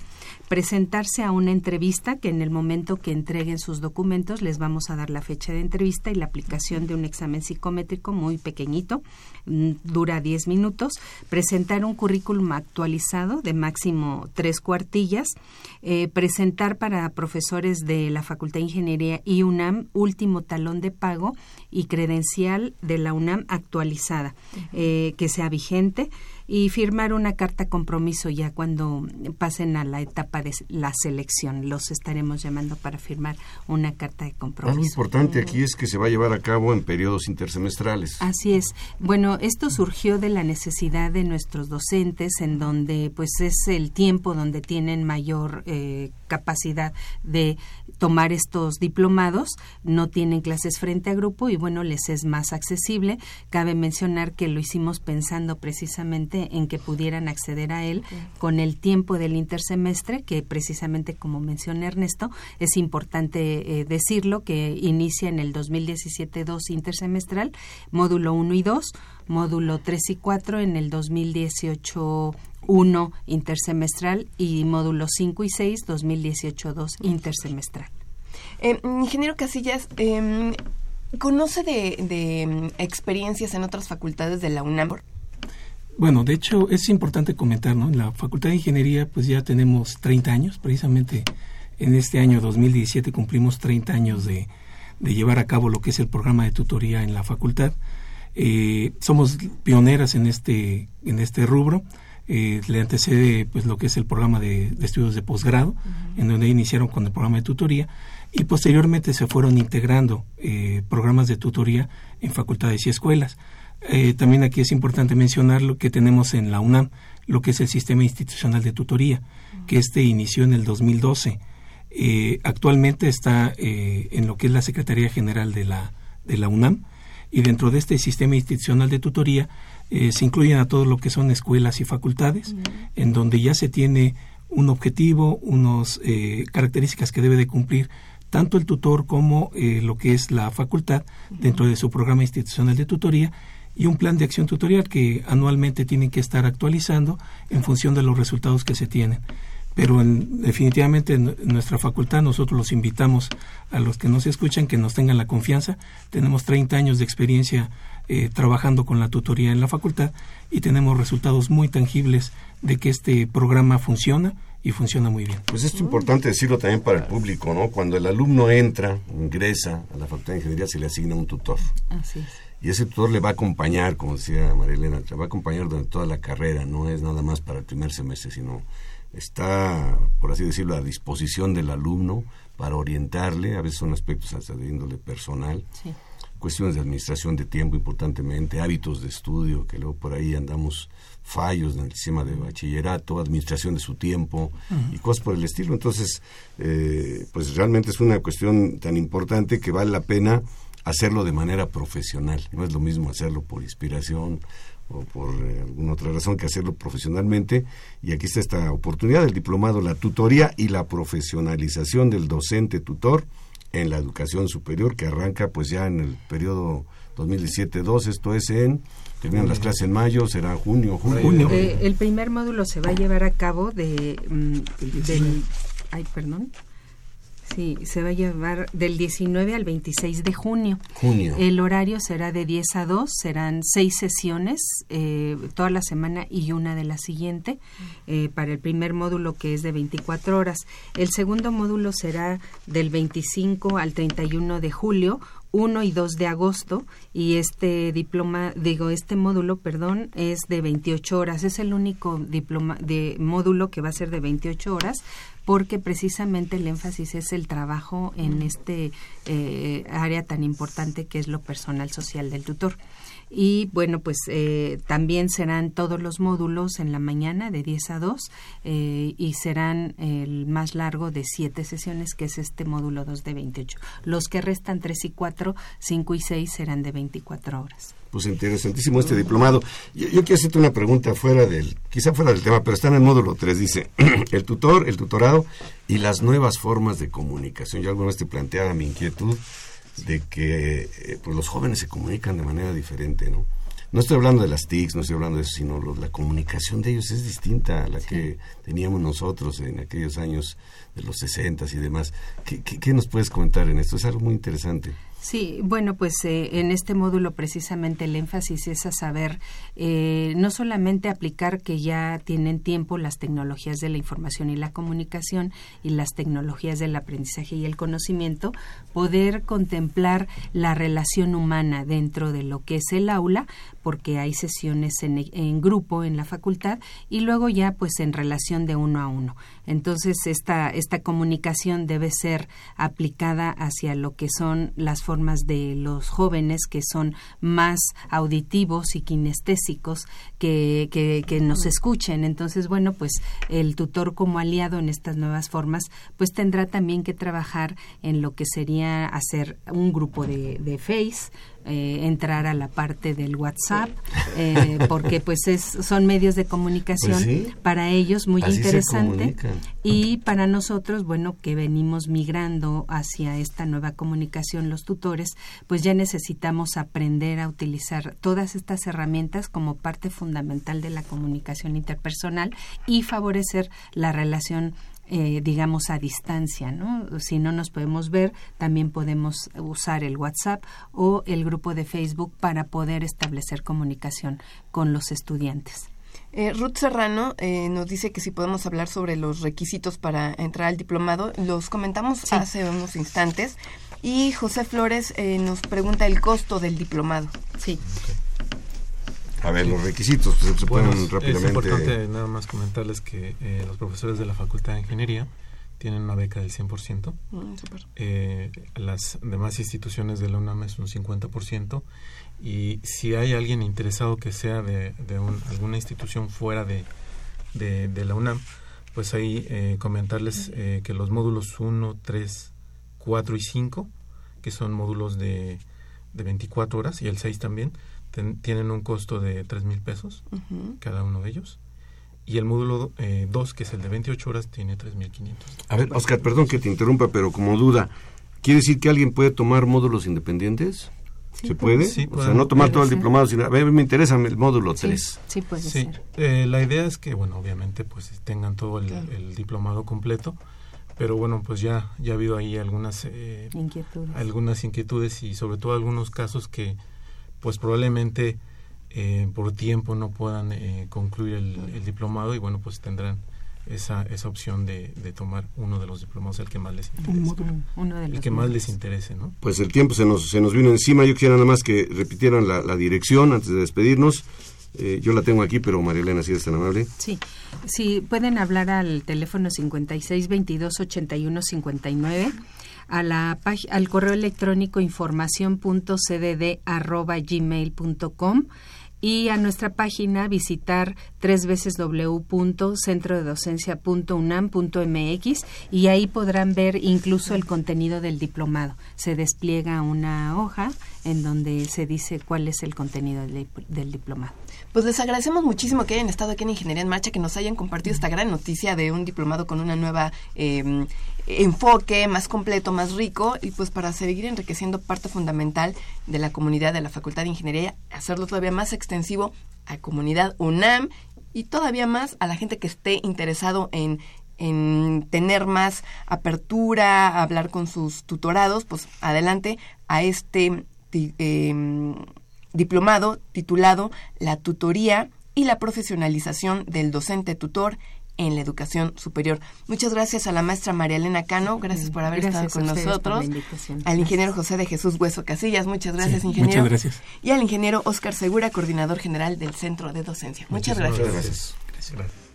Presentarse a una entrevista que en el momento que entreguen sus documentos les vamos a dar la fecha de entrevista y la aplicación de un examen psicométrico muy pequeñito, mm, dura 10 minutos. Presentar un currículum actualizado de máximo tres cuartillas. Eh, presentar para profesores de la Facultad de Ingeniería y UNAM último talón de pago y credencial de la UNAM actualizada, eh, que sea vigente y firmar una carta compromiso ya cuando pasen a la etapa de la selección. Los estaremos llamando para firmar una carta de compromiso. Algo importante aquí es que se va a llevar a cabo en periodos intersemestrales. Así es. Bueno, esto surgió de la necesidad de nuestros docentes en donde pues es el tiempo donde tienen mayor eh, capacidad de tomar estos diplomados, no tienen clases frente a grupo y bueno, les es más accesible. Cabe mencionar que lo hicimos pensando precisamente en que pudieran acceder a él con el tiempo del intersemestre, que precisamente como menciona Ernesto, es importante eh, decirlo, que inicia en el 2017-2 intersemestral, módulo 1 y 2, módulo 3 y 4 en el 2018 1 intersemestral y módulo 5 y 6 2018-2 intersemestral. Eh, ingeniero Casillas, eh, ¿conoce de, de, em, experiencias en otras facultades de la UNAM? Bueno, de hecho es importante comentar, ¿no? En la Facultad de Ingeniería pues ya tenemos 30 años, precisamente en este año 2017 cumplimos 30 años de, de llevar a cabo lo que es el programa de tutoría en la facultad. Eh, somos pioneras en este, en este rubro eh, le antecede pues lo que es el programa de, estudios de posgrado, en donde iniciaron con el programa de tutoría y posteriormente se fueron integrando eh, programas de tutoría en facultades y escuelas. Eh, también aquí es importante mencionar lo que tenemos en la UNAM, lo que es el sistema institucional de tutoría, que este inició en el 2012. Eh, actualmente está en lo que es la Secretaría General de la, de la UNAM y dentro de este sistema institucional de tutoría eh, se incluyen a todo lo que son escuelas y facultades, en donde ya se tiene un objetivo, unas eh, características que debe de cumplir tanto el tutor como eh, lo que es la facultad dentro de su programa institucional de tutoría y un plan de acción tutorial que anualmente tienen que estar actualizando en función de los resultados que se tienen. Pero definitivamente en nuestra facultad nosotros los invitamos a los que nos escuchan que nos tengan la confianza. Tenemos 30 años de experiencia eh, trabajando con la tutoría en la facultad y tenemos resultados muy tangibles de que este programa funciona y funciona muy bien. Pues esto es importante decirlo también para el público, ¿no? Cuando el alumno entra, ingresa a la Facultad de Ingeniería, se le asigna un tutor. Así es. Y ese tutor le va a acompañar, como decía Marilena, le va a acompañar durante toda la carrera, no es nada más para el primer semestre, sino está, por así decirlo, a disposición del alumno para orientarle, a veces son aspectos hasta de índole personal. Sí cuestiones de administración de tiempo importantemente, hábitos de estudio, que luego por ahí andamos fallos en el sistema de bachillerato, administración de su tiempo y cosas por el estilo. Entonces, eh, pues realmente es una cuestión tan importante que vale la pena hacerlo de manera profesional. No es lo mismo hacerlo por inspiración o por eh, alguna otra razón que hacerlo profesionalmente. Y aquí está esta oportunidad del diplomado, la tutoría y la profesionalización del docente tutor en la educación superior que arranca pues ya en el periodo 2017-2, esto es en, terminan las clases en mayo, será junio, junio. Eh, el primer módulo se va a llevar a cabo de, mm, del, ay, perdón, Sí, se va a llevar del 19 al 26 de junio. Junio. El horario será de 10 a 2, serán seis sesiones eh, toda la semana y una de la siguiente eh, para el primer módulo que es de 24 horas. El segundo módulo será del 25 al 31 de julio, 1 y 2 de agosto y este diploma, digo, este módulo, perdón, es de 28 horas. Es el único diploma de módulo que va a ser de 28 horas porque precisamente el énfasis es el trabajo en este eh, área tan importante que es lo personal social del tutor. Y bueno, pues eh, también serán todos los módulos en la mañana de 10 a 2 eh, y serán el más largo de 7 sesiones, que es este módulo 2 de 28. Los que restan 3 y 4, 5 y 6 serán de 24 horas. Pues interesantísimo este diplomado. Yo, yo, quiero hacerte una pregunta fuera del, quizá fuera del tema, pero está en el módulo 3, dice, el tutor, el tutorado y las nuevas formas de comunicación. Yo alguna vez te planteaba mi inquietud de que eh, pues los jóvenes se comunican de manera diferente, ¿no? No estoy hablando de las TICs, no estoy hablando de eso, sino la comunicación de ellos es distinta a la que teníamos nosotros en aquellos años de los 60 y demás. ¿Qué, qué, qué nos puedes comentar en esto? Es algo muy interesante. Sí, bueno, pues eh, en este módulo precisamente el énfasis es a saber eh, no solamente aplicar que ya tienen tiempo las tecnologías de la información y la comunicación y las tecnologías del aprendizaje y el conocimiento, poder contemplar la relación humana dentro de lo que es el aula, porque hay sesiones en, en grupo en la facultad y luego ya pues en relación de uno a uno. Entonces esta, esta comunicación debe ser aplicada hacia lo que son las formas de los jóvenes que son más auditivos y kinestésicos que, que, que, nos escuchen. Entonces, bueno, pues el tutor como aliado en estas nuevas formas, pues tendrá también que trabajar en lo que sería hacer un grupo de, de Face, eh, entrar a la parte del WhatsApp, eh, porque pues es, son medios de comunicación Pues sí. para ellos muy interesante y para nosotros, bueno, que venimos migrando hacia esta nueva comunicación los tutores, pues ya necesitamos aprender a utilizar todas estas herramientas como parte fundamental de la comunicación interpersonal y favorecer la relación eh, digamos a distancia, ¿no? Si no nos podemos ver, también podemos usar el WhatsApp o el grupo de Facebook para poder establecer comunicación con los estudiantes. Eh, Ruth Serrano eh, nos dice que si podemos hablar sobre los requisitos para entrar al diplomado. Los comentamos Sí. hace unos instantes. Y José Flores eh, nos pregunta el costo del diplomado. Sí. A ver, los requisitos pues, se Bueno, es- rápidamente. Es importante nada más comentarles que eh, los profesores de la Facultad de Ingeniería tienen una beca del 100%. Mm. Eh, las demás instituciones de la UNAM es un 50%. Y si hay alguien interesado que sea de, de un- alguna institución fuera de, de, de la UNAM, pues ahí eh, comentarles eh, que los módulos 1, 3, 4 y 5, que son módulos de, de 24 horas, y el 6 también, ten- tienen un costo de 3 mil pesos cada uno de ellos. Y el módulo 2, que es el de 28 horas, tiene 3.500. A ver, Oscar, perdón que te interrumpa, pero como duda, ¿quiere decir que alguien puede tomar módulos independientes? ¿Se puede? Sí, o sea, no tomar todo el diplomado, sino, a ver, me interesa el módulo Sí, 3. sí puede Sí, ser. eh, la idea es que, bueno, obviamente, pues tengan todo el, Claro. el diplomado completo, pero bueno, pues ya, ya ha habido ahí algunas, eh, Inquietudes. algunas inquietudes y sobre todo algunos casos que, pues probablemente eh, por tiempo no puedan eh, concluir el, el diplomado y bueno, pues tendrán esa, esa opción de, de tomar uno de los diplomados, el que más les interese. Uno de El los que más les interese, ¿no? Pues el tiempo se nos, se nos vino encima. Yo quisiera nada más que repitieran la, la dirección antes de despedirnos. Eh, yo la tengo aquí, pero María Elena, si eres tan amable. Sí, sí, pueden hablar al teléfono 56 22 81 59, a la al correo electrónico información.cdd arroba gmail.com y a nuestra página visitar tres veces www.centrodedocencia.unam.mx y ahí podrán ver incluso el contenido del diplomado. Se despliega una hoja en donde se dice cuál es el contenido del, del diplomado. Pues les agradecemos muchísimo que hayan estado aquí en Ingeniería en Marcha, que nos hayan compartido esta gran noticia de un diplomado con una nueva eh, enfoque más completo, más rico, y pues para seguir enriqueciendo parte fundamental de la comunidad de la Facultad de Ingeniería, hacerlo todavía más extensivo a comunidad UNAM y todavía más a la gente que esté interesado en, en tener más apertura, hablar con sus tutorados, pues adelante a este eh, diplomado titulado La tutoría y la profesionalización del docente tutor en la educación superior. Muchas gracias a la maestra María Elena Cano, gracias por haber estado con nosotros. Al ingeniero José de Jesús Hueso Casillas, muchas gracias, ingeniero. Muchas gracias. Y al ingeniero Oscar Segura, coordinador general del Centro de Docencia. Muchas, gracias. gracias. gracias.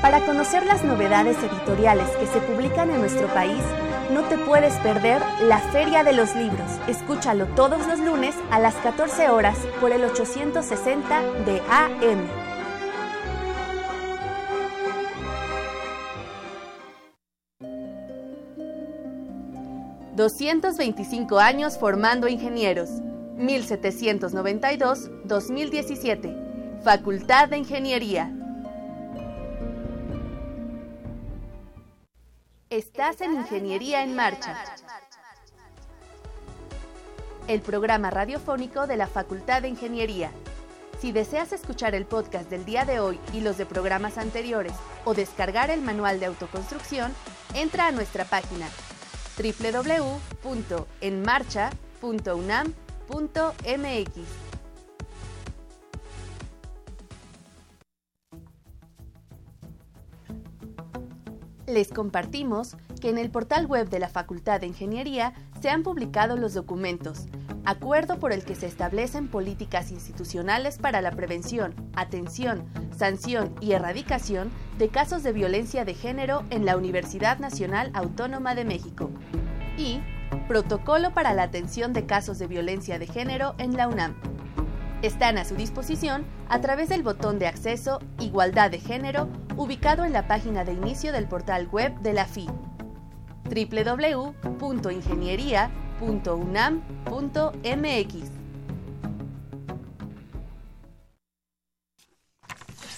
Para conocer las novedades editoriales que se publican en nuestro país, no te puedes perder la Feria de los Libros. Escúchalo todos los lunes a las 14 horas por el 860 de AM. ...225 años formando ingenieros... ...1792-2017... ...Facultad de Ingeniería... Estás en Ingeniería en Marcha. El programa radiofónico de la Facultad de Ingeniería. Si deseas escuchar el podcast del día de hoy y los de programas anteriores o descargar el manual de autoconstrucción, entra a nuestra página www.enmarcha.unam.mx. Les compartimos que en el portal web de la Facultad de Ingeniería se han publicado los documentos, acuerdo por el que se establecen políticas institucionales para la prevención, atención, sanción y erradicación de casos de violencia de género en la Universidad Nacional Autónoma de México, y Protocolo para la atención de casos de violencia de género en la UNAM. Están a su disposición a través del botón de acceso Igualdad de Género ubicado en la página de inicio del portal web de la FI www.ingeniería.unam.mx.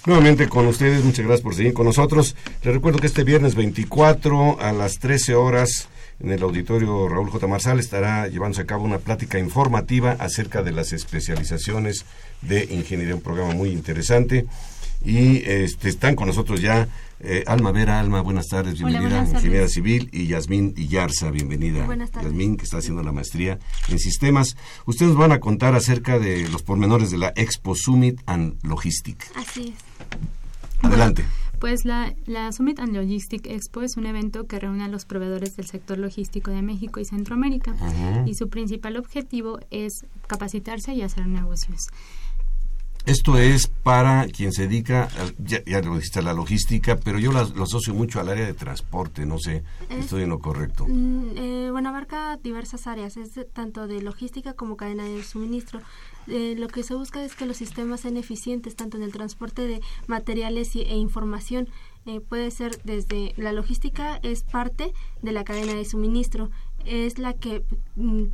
Nuevamente con ustedes, muchas gracias por seguir con nosotros. Les recuerdo que este viernes 24 a las 13 horas en el auditorio Raúl J. Marsal estará llevándose a cabo una plática informativa acerca de las especializaciones de ingeniería, un programa muy interesante. Y este, están con nosotros ya eh, Alma Vera, Alma, buenas tardes, bienvenida, ingeniera civil, y Yasmín Iyarza, bienvenida. Buenas tardes. Yasmín, que está haciendo la maestría en sistemas. Ustedes van a contar acerca de los pormenores de la Expo Summit and Logistic. Así es. Adelante. Pues la, la Summit and Logistic Expo es un evento que reúne a los proveedores del sector logístico de México y Centroamérica y su principal objetivo es capacitarse y hacer negocios. Esto es para quien se dedica, ya, ya lo dijiste, a la logística, pero yo la- lo asocio mucho al área de transporte, no sé, Es- estoy en lo correcto. Mm, eh, bueno, abarca diversas áreas, es de- tanto de logística como cadena de suministro. Eh, lo que se busca es que los sistemas sean eficientes tanto en el transporte de materiales y- e información. Eh, puede ser desde la logística es parte de la cadena de suministro, es la que mm,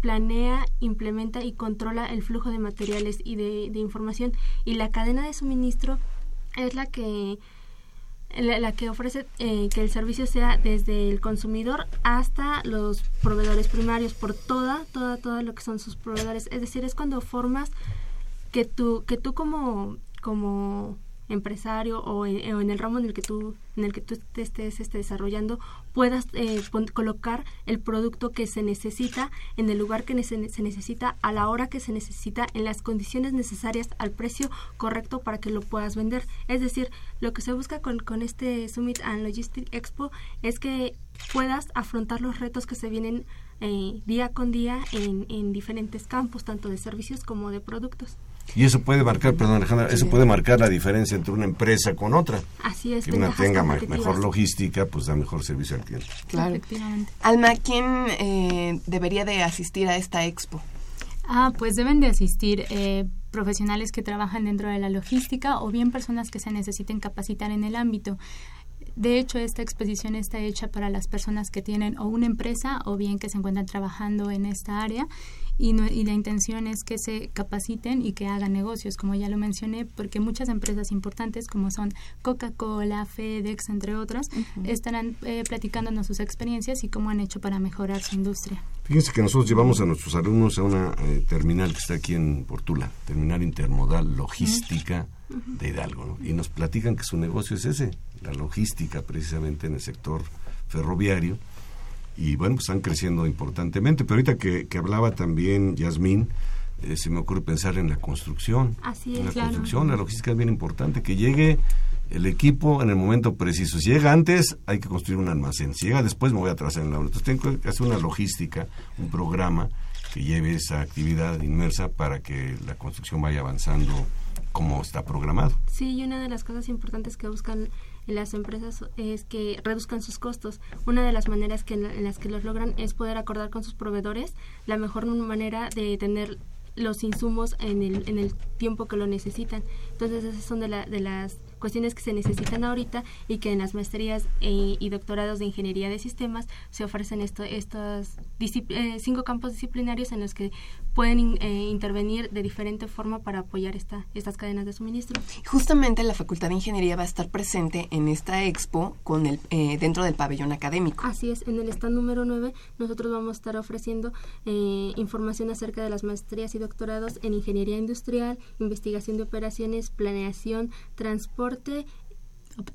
planea, implementa y controla el flujo de materiales y de, de información. Y la cadena de suministro es la que la, que ofrece eh, que el servicio sea desde el consumidor hasta los proveedores primarios por toda toda toda lo que son sus proveedores. Es decir es cuando formas que tú que tú como como empresario o en, o en el ramo en el que tú en el que tú estés este, desarrollando puedas eh, pon- colocar el producto que se necesita en el lugar que se necesita a la hora que se necesita en las condiciones necesarias al precio correcto para que lo puedas vender. Es decir lo que se busca con, con este Summit and Logistic Expo es que puedas afrontar los retos que se vienen eh, día con día en, en diferentes campos tanto de servicios como de productos Y eso puede marcar, perdón Alejandra, eso puede marcar la diferencia entre una empresa con otra. así es Que una tenga mejor logística, pues da mejor servicio al cliente. Claro. Efectivamente. Alma, ¿quién eh, debería de asistir a esta expo? Ah, pues deben de asistir eh, profesionales que trabajan dentro de la logística o bien personas que se necesiten capacitar en el ámbito. De hecho, esta exposición está hecha para las personas que tienen o una empresa o bien que se encuentran trabajando en esta área y, la intención es que se capaciten y que hagan negocios, como ya lo mencioné, porque muchas empresas importantes como son Coca-Cola, FedEx, entre otras, estarán eh, platicándonos sus experiencias y cómo han hecho para mejorar su industria. Fíjense que nosotros llevamos a nuestros alumnos a una eh, terminal que está aquí en Portula, terminal intermodal logística de Hidalgo, y nos platican que su negocio es ese, la logística precisamente en el sector ferroviario y bueno, pues están creciendo importantemente. Pero ahorita que, hablaba también Yasmín, eh, se me ocurre pensar en la construcción. Así es, en la construcción, la logística es bien importante, que llegue el equipo en el momento preciso. Si llega antes, hay que construir un almacén. Si llega después, me voy a atrasar en la obra. Entonces tengo que hacer una logística, un programa que lleve esa actividad inmersa para que la construcción vaya avanzando como está programado. Sí, y una de las cosas importantes que buscan las empresas es que reduzcan sus costos. Una de las maneras que en, las que los logran es poder acordar con sus proveedores la mejor manera de tener los insumos en el, en el tiempo que lo necesitan. Entonces, esas son de, la, de las cuestiones que se necesitan ahorita y que en las maestrías eh, y doctorados de ingeniería de sistemas se ofrecen esto, estos eh, cinco campos disciplinarios en los que pueden eh, intervenir de diferente forma para apoyar esta, estas cadenas de suministro. Justamente la Facultad de Ingeniería va a estar presente en esta expo con el, dentro del pabellón académico. Así es, en el stand número 9 nosotros vamos a estar ofreciendo información acerca de las maestrías y doctorados en ingeniería industrial, investigación de operaciones, planeación, transporte,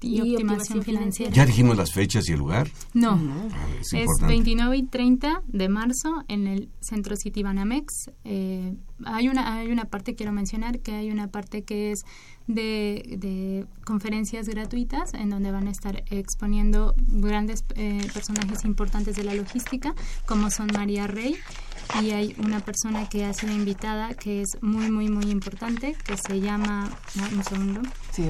y, optimación financiera. ¿Ya dijimos las fechas y el lugar? No, ah, es, 29 y 30 de marzo en el Centro City Banamex. Eh, hay, una, hay una parte, quiero mencionar, que hay una parte que es de, conferencias gratuitas en donde van a estar exponiendo grandes eh, personajes importantes de la logística, como son María Rey, y hay una persona que ha sido invitada que es muy, muy, muy importante, que se llama... un segundo. Sí,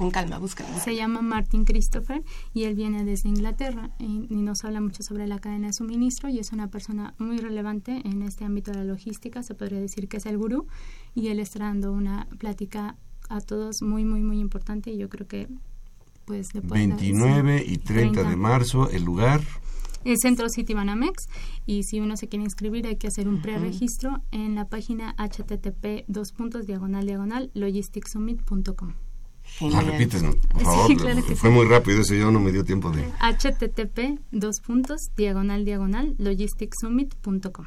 con calma, búscala. Se llama Martin Christopher y él viene desde Inglaterra y, nos habla mucho sobre la cadena de suministro y es una persona muy relevante en este ámbito de la logística, se podría decir que es el gurú y él está dando una plática a todos muy, muy, muy importante y yo creo que pues... 29 y 30, de marzo, el lugar el Centro City Banamex y si uno se quiere inscribir hay que hacer un preregistro en la página http dos puntos diagonal diagonal logisticsummit.com. Ah, repítenos, por favor. Fue muy rápido, eso yo no me dio tiempo de. http dos puntos diagonal diagonal logisticsummit.com.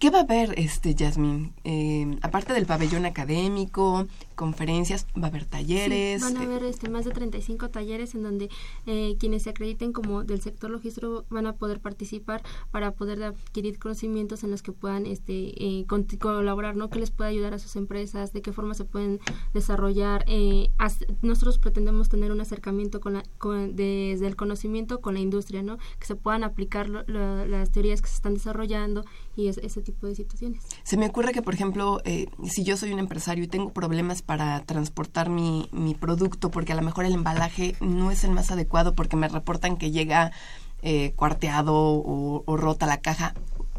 ¿Qué va a haber, este, Jasmine? Eh, aparte del pabellón académico, conferencias, va a haber talleres. van a haber este, más de 35 talleres en donde eh, quienes se acrediten como del sector logístico van a poder participar para poder adquirir conocimientos en los que puedan este, eh, colaborar, ¿no? Que les pueda ayudar a sus empresas, de qué forma se pueden desarrollar. Eh, nosotros pretendemos tener un acercamiento con, la, desde el conocimiento con la industria, ¿no? Que se puedan aplicar las teorías que se están desarrollando y ese tipo de situaciones. Se me ocurre que, por ejemplo, si yo soy un empresario y tengo problemas para transportar mi, mi producto porque a lo mejor el embalaje no es el más adecuado porque me reportan que llega eh, cuarteado o, rota la caja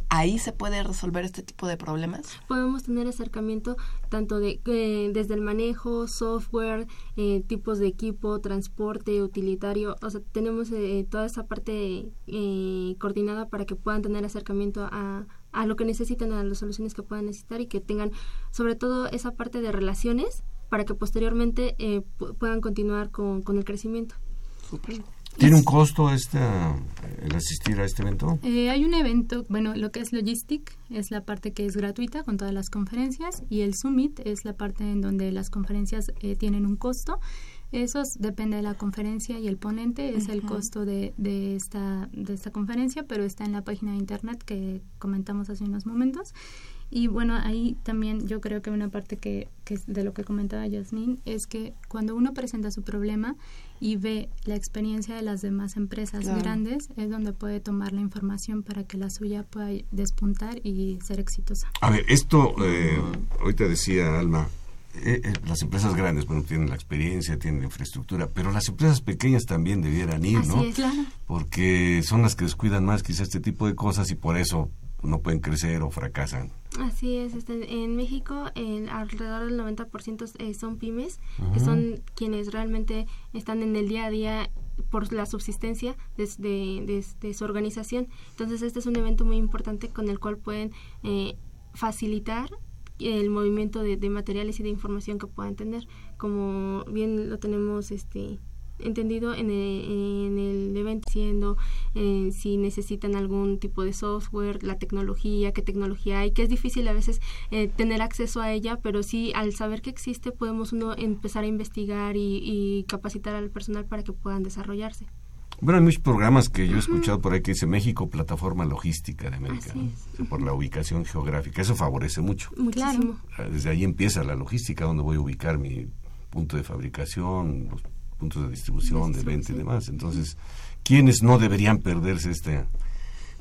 ahí se puede resolver este tipo de problemas? Podemos tener acercamiento tanto de eh, desde el manejo, software, eh, tipos de equipo, transporte, utilitario, o sea, tenemos toda esa parte coordinada para que puedan tener acercamiento a, a lo que necesitan, a las soluciones que puedan necesitar y que tengan sobre todo esa parte de relaciones para que posteriormente eh, puedan continuar con, con el crecimiento. ¿Tiene un costo esta, el asistir a este evento? Eh, hay un evento, bueno, lo que es Logistic es la parte que es gratuita con todas las conferencias y el Summit es la parte en donde las conferencias eh, tienen un costo eso depende de la conferencia y el ponente, es el costo de, de, esta, de esta conferencia, pero está en la página de internet que comentamos hace unos momentos. Y bueno, ahí también yo creo que una parte que, que de lo que comentaba Yasmin es que cuando uno presenta su problema y ve la experiencia de las demás empresas grandes, es donde puede tomar la información para que la suya pueda despuntar y ser exitosa. A ver, esto, eh, ahorita decía Alma, eh, eh, las empresas grandes, bueno, tienen la experiencia, tienen la infraestructura, pero las empresas pequeñas también debieran ir, ¿no? claro. Porque son las que descuidan más quizá este tipo de cosas y por eso no pueden crecer o fracasan. Así es, este, en México el, alrededor del 90% eh, son pymes, que son quienes realmente están en el día a día por la subsistencia de, su organización. Entonces este es un evento muy importante con el cual pueden eh, facilitar el movimiento de, de, materiales y de información que puedan tener, como bien lo tenemos este entendido en el, evento siendo eh, si necesitan algún tipo de software, la tecnología, qué tecnología hay, que es difícil a veces eh, tener acceso a ella, pero sí al saber que existe podemos uno empezar a investigar y, capacitar al personal para que puedan desarrollarse. Bueno, hay muchos programas que yo he escuchado por ahí que dice México, plataforma logística de América, por la ubicación geográfica. Eso favorece mucho. Muchísimo. Desde ahí empieza la logística, donde voy a ubicar mi punto de fabricación, puntos de distribución, de venta y demás. Entonces, ¿quiénes no deberían perderse este,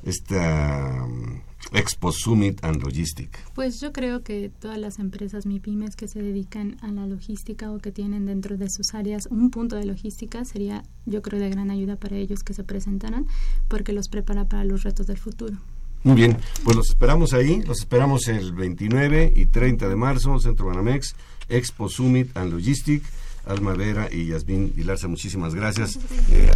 esta um, Expo Summit and Logistic? Pues yo creo que todas las empresas MIPIMES que se dedican a la logística o que tienen dentro de sus áreas un punto de logística sería, yo creo, de gran ayuda para ellos que se presentaran porque los prepara para los retos del futuro. Muy bien, pues los esperamos ahí, los esperamos el 29 y 30 de marzo, Centro Banamex, Expo Summit and Logistic. Alma Vera y Yasmín Dilarza, muchísimas gracias. Eh,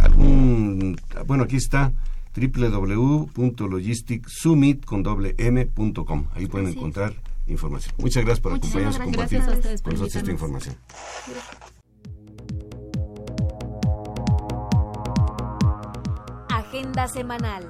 bueno, aquí está www.logisticsummit.com. Ahí pueden encontrar información. Muchas gracias por acompañarnos y compartir con nosotros esta información. Agenda semanal.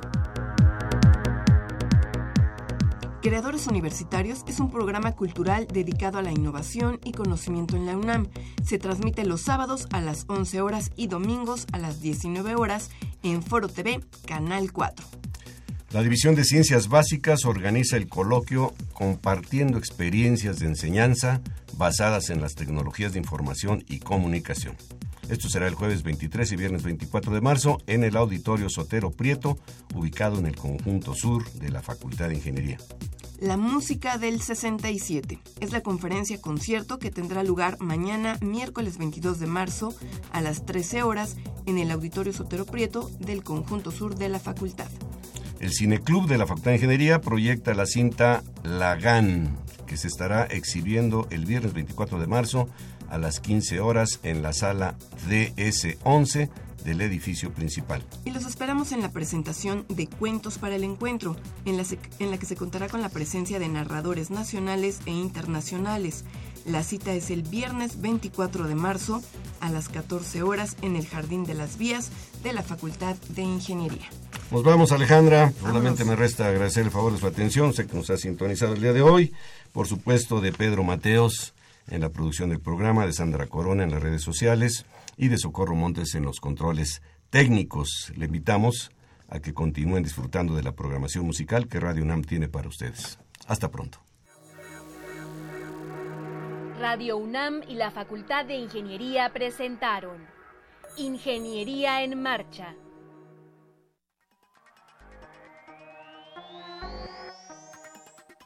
Creadores Universitarios es un programa cultural dedicado a la innovación y conocimiento en la UNAM. Se transmite los sábados a las 11 horas y domingos a las 19 horas en Foro TV, Canal 4. La División de Ciencias Básicas organiza el coloquio Compartiendo experiencias de enseñanza basadas en las tecnologías de información y comunicación. Esto será el jueves 23 y viernes 24 de marzo en el Auditorio Sotero Prieto, ubicado en el conjunto sur de la Facultad de Ingeniería. La música del 67 es la conferencia concierto que tendrá lugar mañana, miércoles 22 de marzo, a las 13 horas, en el Auditorio Sotero Prieto del Conjunto Sur de la Facultad. El Cineclub de la Facultad de Ingeniería proyecta la cinta Lagán, que se estará exhibiendo el viernes 24 de marzo a las 15 horas en la sala DS11 del edificio principal. Y los esperamos en la presentación de Cuentos para el Encuentro, en la, en la que se contará con la presencia de narradores nacionales e internacionales. La cita es el viernes 24 de marzo a las 14 horas en el Jardín de las Vías de la Facultad de Ingeniería. Nos vamos, Alejandra. Solamente me resta agradecer el favor de su atención. Sé que nos ha sintonizado el día de hoy. Por supuesto, de Pedro Mateos en la producción del programa, de Sandra Corona en las redes sociales y de Socorro Montes en los controles técnicos. Le invitamos a que continúen disfrutando de la programación musical que Radio UNAM tiene para ustedes. Hasta pronto. Radio UNAM y la Facultad de Ingeniería presentaron Ingeniería en Marcha.